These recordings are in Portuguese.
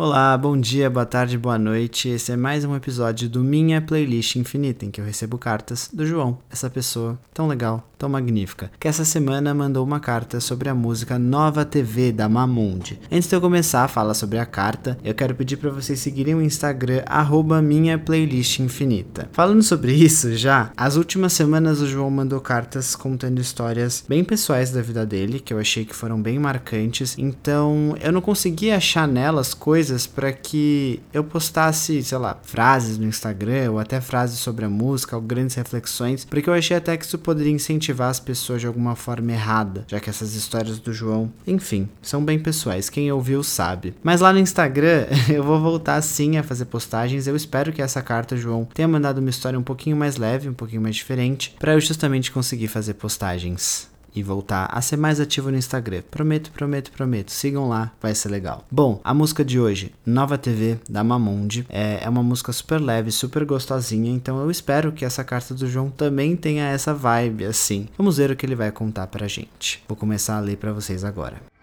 Olá, bom dia, boa tarde, boa noite. Esse é mais um episódio do Minha Playlist Infinita, em que eu recebo cartas do João, essa pessoa tão legal, tão magnífica, que essa semana mandou uma carta sobre a música Nova TV da Mamundi. Antes de eu começar a falar sobre a carta, eu quero pedir para vocês seguirem o Instagram Minha Playlist Infinita. Falando sobre isso já, as últimas semanas o João mandou cartas contando histórias bem pessoais da vida dele, que eu achei que foram bem marcantes. Então, eu não consegui achar nelas coisas coisas para que eu postasse, sei lá, frases no Instagram ou até frases sobre a música ou grandes reflexões, porque eu achei até que isso poderia incentivar as pessoas de alguma forma errada, já que essas histórias do João, enfim, são bem pessoais, quem ouviu sabe. Mas lá no Instagram eu vou voltar sim a fazer postagens, eu espero que essa carta, João, tenha mandado uma história um pouquinho mais leve, um pouquinho mais diferente, para eu justamente conseguir fazer postagens e voltar a ser mais ativo no Instagram. Prometo, prometo, prometo. Sigam lá, vai ser legal. Bom, a música de hoje, Nova TV, da Mamundi, é, é uma música super leve, super gostosinha, então eu espero que essa carta do João também tenha essa vibe assim. Vamos ver o que ele vai contar pra gente. Vou começar a ler para vocês agora.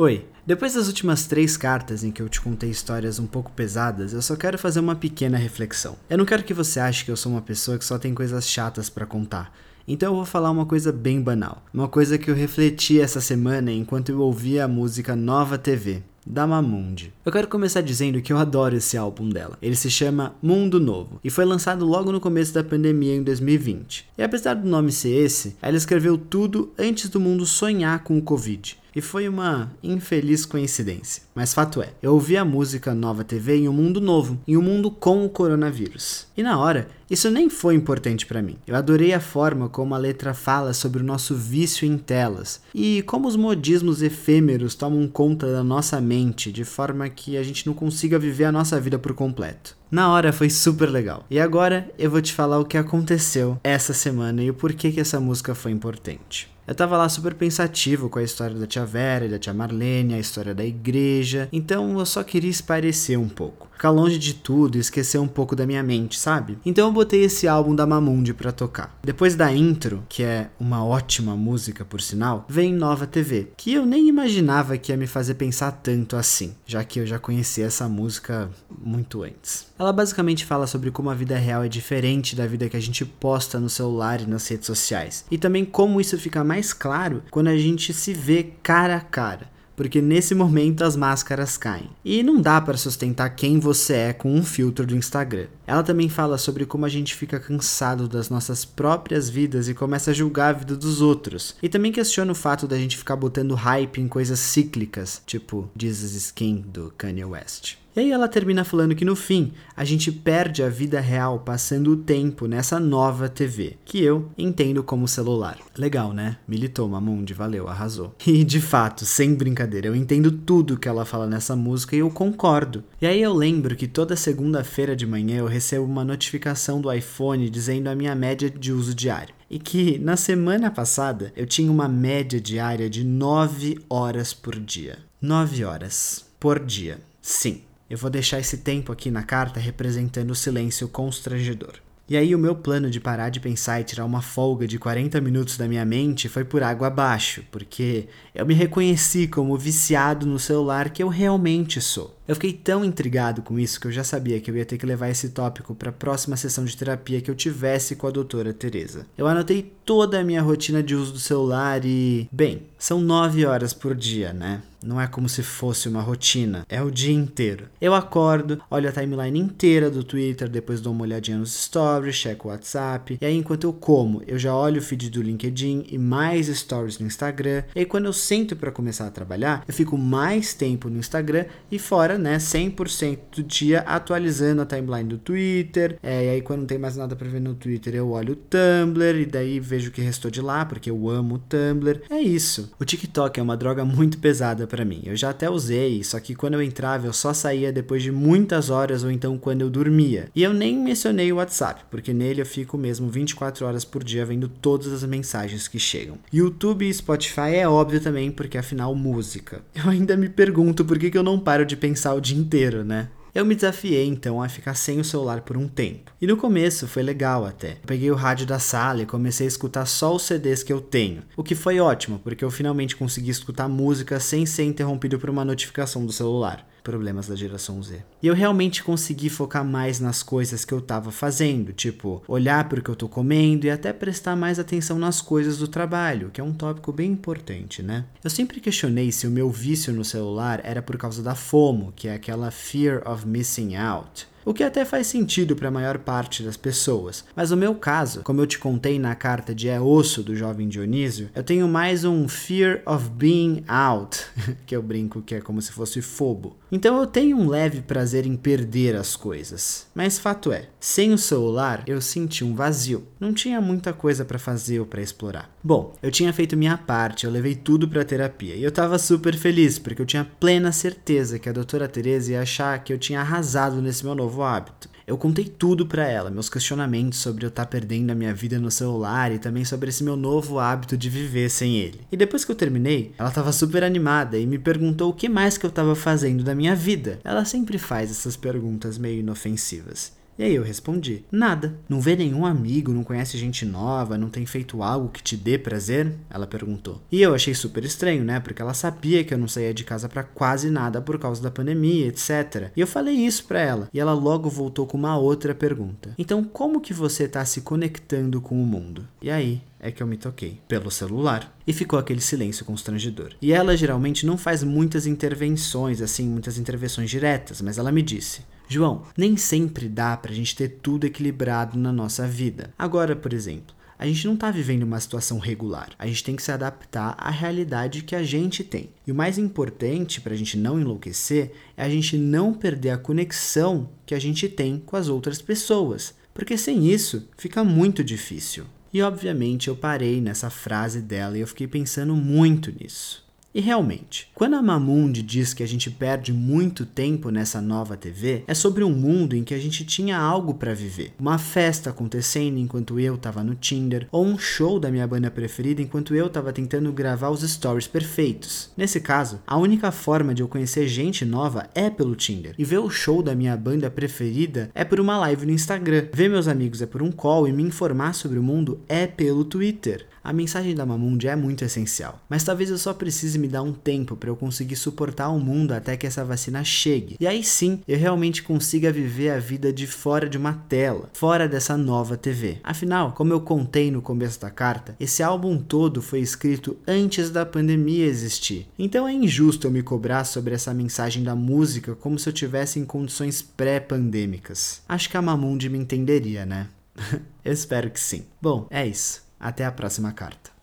Oi, depois das últimas três cartas em que eu te contei histórias um pouco pesadas, eu só quero fazer uma pequena reflexão. Eu não quero que você ache que eu sou uma pessoa que só tem coisas chatas para contar. Então eu vou falar uma coisa bem banal. Uma coisa que eu refleti essa semana enquanto eu ouvia a música Nova TV, da Mamundi. Eu quero começar dizendo que eu adoro esse álbum dela. Ele se chama Mundo Novo e foi lançado logo no começo da pandemia em 2020. E apesar do nome ser esse, ela escreveu tudo antes do mundo sonhar com o Covid. E foi uma infeliz coincidência. Mas fato é, eu ouvi a música Nova TV em um mundo novo, em um mundo com o coronavírus. E na hora, isso nem foi importante para mim. Eu adorei a forma como a letra fala sobre o nosso vício em telas e como os modismos efêmeros tomam conta da nossa mente de forma que a gente não consiga viver a nossa vida por completo. Na hora foi super legal. E agora eu vou te falar o que aconteceu essa semana e o porquê que essa música foi importante. Eu tava lá super pensativo com a história da tia Vera e da tia Marlene, a história da igreja, então eu só queria esparecer um pouco ficar longe de tudo e esquecer um pouco da minha mente, sabe? Então eu botei esse álbum da Mamundi pra tocar. Depois da intro, que é uma ótima música por sinal, vem Nova TV, que eu nem imaginava que ia me fazer pensar tanto assim, já que eu já conhecia essa música muito antes. Ela basicamente fala sobre como a vida real é diferente da vida que a gente posta no celular e nas redes sociais, e também como isso fica mais claro quando a gente se vê cara a cara porque nesse momento as máscaras caem. E não dá para sustentar quem você é com um filtro do Instagram. Ela também fala sobre como a gente fica cansado das nossas próprias vidas e começa a julgar a vida dos outros. E também questiona o fato da gente ficar botando hype em coisas cíclicas, tipo Jesus Skin do Kanye West. E aí ela termina falando que no fim a gente perde a vida real passando o tempo nessa nova TV, que eu entendo como celular. Legal, né? Militou Mamundi, valeu, arrasou. E de fato, sem brincadeira, eu entendo tudo que ela fala nessa música e eu concordo. E aí eu lembro que toda segunda-feira de manhã eu recebo uma notificação do iPhone dizendo a minha média de uso diário e que na semana passada eu tinha uma média diária de 9 horas por dia. 9 horas por dia. Sim, eu vou deixar esse tempo aqui na carta representando o silêncio constrangedor. E aí o meu plano de parar de pensar e tirar uma folga de 40 minutos da minha mente foi por água abaixo, porque eu me reconheci como viciado no celular que eu realmente sou. Eu fiquei tão intrigado com isso que eu já sabia que eu ia ter que levar esse tópico para a próxima sessão de terapia que eu tivesse com a doutora Teresa. Eu anotei toda a minha rotina de uso do celular e, bem, são 9 horas por dia, né? Não é como se fosse uma rotina, é o dia inteiro. Eu acordo, olho a timeline inteira do Twitter, depois dou uma olhadinha nos stories, checo o WhatsApp, e aí enquanto eu como, eu já olho o feed do LinkedIn e mais stories no Instagram. E aí quando eu sento para começar a trabalhar, eu fico mais tempo no Instagram e fora, né, 100% do dia atualizando a timeline do Twitter. É, e aí quando não tem mais nada para ver no Twitter, eu olho o Tumblr e daí vejo o que restou de lá, porque eu amo o Tumblr. É isso. O TikTok é uma droga muito pesada para mim. Eu já até usei, só que quando eu entrava eu só saía depois de muitas horas ou então quando eu dormia. E eu nem mencionei o WhatsApp, porque nele eu fico mesmo 24 horas por dia vendo todas as mensagens que chegam. YouTube e Spotify é óbvio também, porque afinal música. Eu ainda me pergunto por que, que eu não paro de pensar o dia inteiro, né? Eu me desafiei então a ficar sem o celular por um tempo. E no começo foi legal até. Eu peguei o rádio da sala e comecei a escutar só os CDs que eu tenho, o que foi ótimo, porque eu finalmente consegui escutar música sem ser interrompido por uma notificação do celular problemas da geração Z. E eu realmente consegui focar mais nas coisas que eu estava fazendo, tipo, olhar para o que eu tô comendo e até prestar mais atenção nas coisas do trabalho, que é um tópico bem importante, né? Eu sempre questionei se o meu vício no celular era por causa da FOMO, que é aquela fear of missing out. O que até faz sentido para a maior parte das pessoas. Mas no meu caso, como eu te contei na carta de É Osso do jovem Dionísio, eu tenho mais um fear of being out, que eu brinco que é como se fosse fobo. Então eu tenho um leve prazer em perder as coisas. Mas fato é, sem o celular eu senti um vazio. Não tinha muita coisa para fazer ou para explorar. Bom, eu tinha feito minha parte, eu levei tudo para terapia e eu tava super feliz porque eu tinha plena certeza que a doutora Teresa ia achar que eu tinha arrasado nesse meu novo hábito. Eu contei tudo para ela, meus questionamentos sobre eu estar tá perdendo a minha vida no celular e também sobre esse meu novo hábito de viver sem ele. E depois que eu terminei, ela estava super animada e me perguntou o que mais que eu estava fazendo da minha vida. Ela sempre faz essas perguntas meio inofensivas. E aí eu respondi: Nada. Não vê nenhum amigo, não conhece gente nova, não tem feito algo que te dê prazer? Ela perguntou. E eu achei super estranho, né? Porque ela sabia que eu não saía de casa para quase nada por causa da pandemia, etc. E eu falei isso para ela. E ela logo voltou com uma outra pergunta. Então, como que você tá se conectando com o mundo? E aí, é que eu me toquei pelo celular. E ficou aquele silêncio constrangedor. E ela geralmente não faz muitas intervenções, assim, muitas intervenções diretas, mas ela me disse: João, nem sempre dá pra gente ter tudo equilibrado na nossa vida. Agora, por exemplo, a gente não está vivendo uma situação regular. A gente tem que se adaptar à realidade que a gente tem. E o mais importante para a gente não enlouquecer é a gente não perder a conexão que a gente tem com as outras pessoas. Porque sem isso fica muito difícil. E obviamente eu parei nessa frase dela e eu fiquei pensando muito nisso. E realmente, quando a Mamundi diz que a gente perde muito tempo nessa nova TV, é sobre um mundo em que a gente tinha algo para viver. Uma festa acontecendo enquanto eu tava no Tinder, ou um show da minha banda preferida enquanto eu tava tentando gravar os stories perfeitos. Nesse caso, a única forma de eu conhecer gente nova é pelo Tinder. E ver o show da minha banda preferida é por uma live no Instagram. Ver meus amigos é por um call e me informar sobre o mundo é pelo Twitter. A mensagem da Mamundi é muito essencial, mas talvez eu só precise me dar um tempo para eu conseguir suportar o mundo até que essa vacina chegue. E aí sim, eu realmente consiga viver a vida de fora de uma tela, fora dessa nova TV. Afinal, como eu contei no começo da carta, esse álbum todo foi escrito antes da pandemia existir. Então é injusto eu me cobrar sobre essa mensagem da música como se eu tivesse em condições pré-pandêmicas. Acho que a Mamundi me entenderia, né? eu espero que sim. Bom, é isso. Até a próxima carta.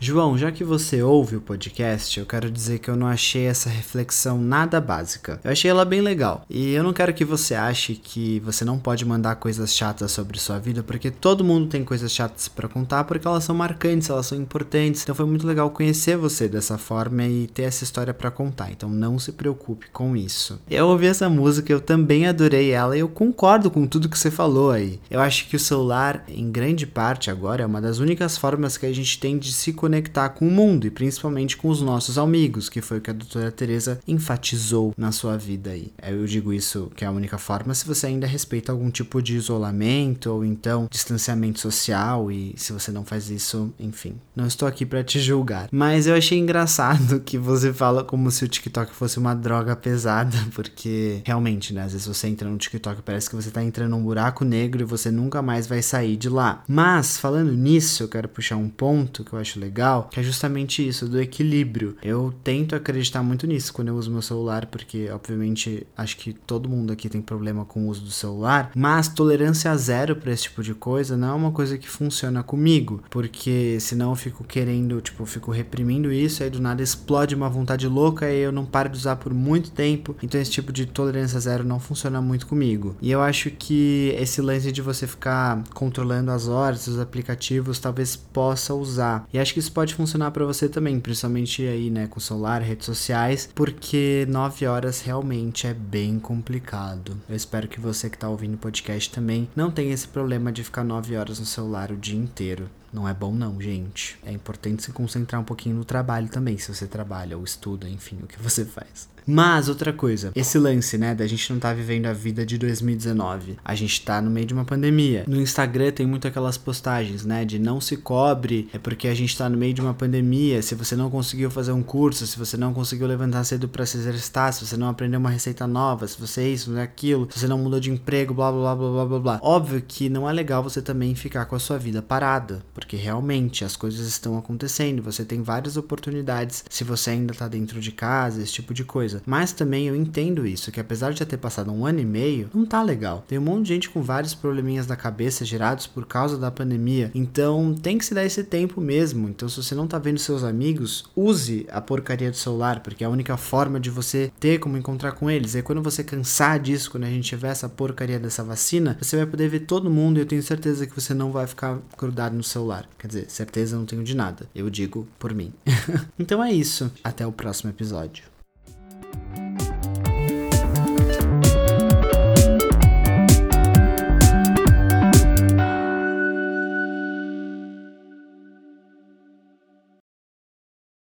João, já que você ouve o podcast, eu quero dizer que eu não achei essa reflexão nada básica. Eu achei ela bem legal. E eu não quero que você ache que você não pode mandar coisas chatas sobre sua vida, porque todo mundo tem coisas chatas para contar, porque elas são marcantes, elas são importantes. Então foi muito legal conhecer você dessa forma e ter essa história para contar. Então não se preocupe com isso. Eu ouvi essa música, eu também adorei ela e eu concordo com tudo que você falou aí. Eu acho que o celular, em grande parte agora, é uma das únicas formas que a gente tem de se conectar conectar com o mundo e principalmente com os nossos amigos, que foi o que a doutora Teresa enfatizou na sua vida aí. Eu digo isso que é a única forma se você ainda respeita algum tipo de isolamento ou então distanciamento social e se você não faz isso, enfim. Não estou aqui para te julgar, mas eu achei engraçado que você fala como se o TikTok fosse uma droga pesada, porque realmente, né, às vezes você entra no TikTok parece que você tá entrando num buraco negro e você nunca mais vai sair de lá. Mas falando nisso, eu quero puxar um ponto que eu acho legal, que é justamente isso do equilíbrio. Eu tento acreditar muito nisso quando eu uso meu celular, porque obviamente acho que todo mundo aqui tem problema com o uso do celular, mas tolerância zero para esse tipo de coisa não é uma coisa que funciona comigo, porque senão eu fico querendo, tipo, eu fico reprimindo isso, aí do nada explode uma vontade louca e eu não paro de usar por muito tempo. Então esse tipo de tolerância zero não funciona muito comigo. E eu acho que esse lance de você ficar controlando as horas, os aplicativos, talvez possa usar. E acho que isso pode funcionar para você também, principalmente aí, né, com celular, redes sociais, porque 9 horas realmente é bem complicado. Eu espero que você que tá ouvindo o podcast também não tenha esse problema de ficar 9 horas no celular o dia inteiro. Não é bom não, gente. É importante se concentrar um pouquinho no trabalho também, se você trabalha ou estuda, enfim, o que você faz. Mas outra coisa, esse lance, né, da gente não tá vivendo a vida de 2019. A gente tá no meio de uma pandemia. No Instagram tem muito aquelas postagens, né, de não se cobre, é porque a gente tá no meio de uma pandemia. Se você não conseguiu fazer um curso, se você não conseguiu levantar cedo para se exercitar, se você não aprendeu uma receita nova, se você é isso, não é aquilo, se você não mudou de emprego, blá blá blá blá blá blá. Óbvio que não é legal você também ficar com a sua vida parada, porque realmente as coisas estão acontecendo, você tem várias oportunidades se você ainda tá dentro de casa, esse tipo de coisa. Mas também eu entendo isso, que apesar de já ter passado um ano e meio, não tá legal. Tem um monte de gente com vários probleminhas da cabeça gerados por causa da pandemia. Então tem que se dar esse tempo mesmo. Então, se você não tá vendo seus amigos, use a porcaria do celular, porque é a única forma de você ter como encontrar com eles. E quando você cansar disso, quando a gente tiver essa porcaria dessa vacina, você vai poder ver todo mundo e eu tenho certeza que você não vai ficar grudado no celular celular. Quer dizer, certeza não tenho de nada. Eu digo por mim. então é isso. Até o próximo episódio.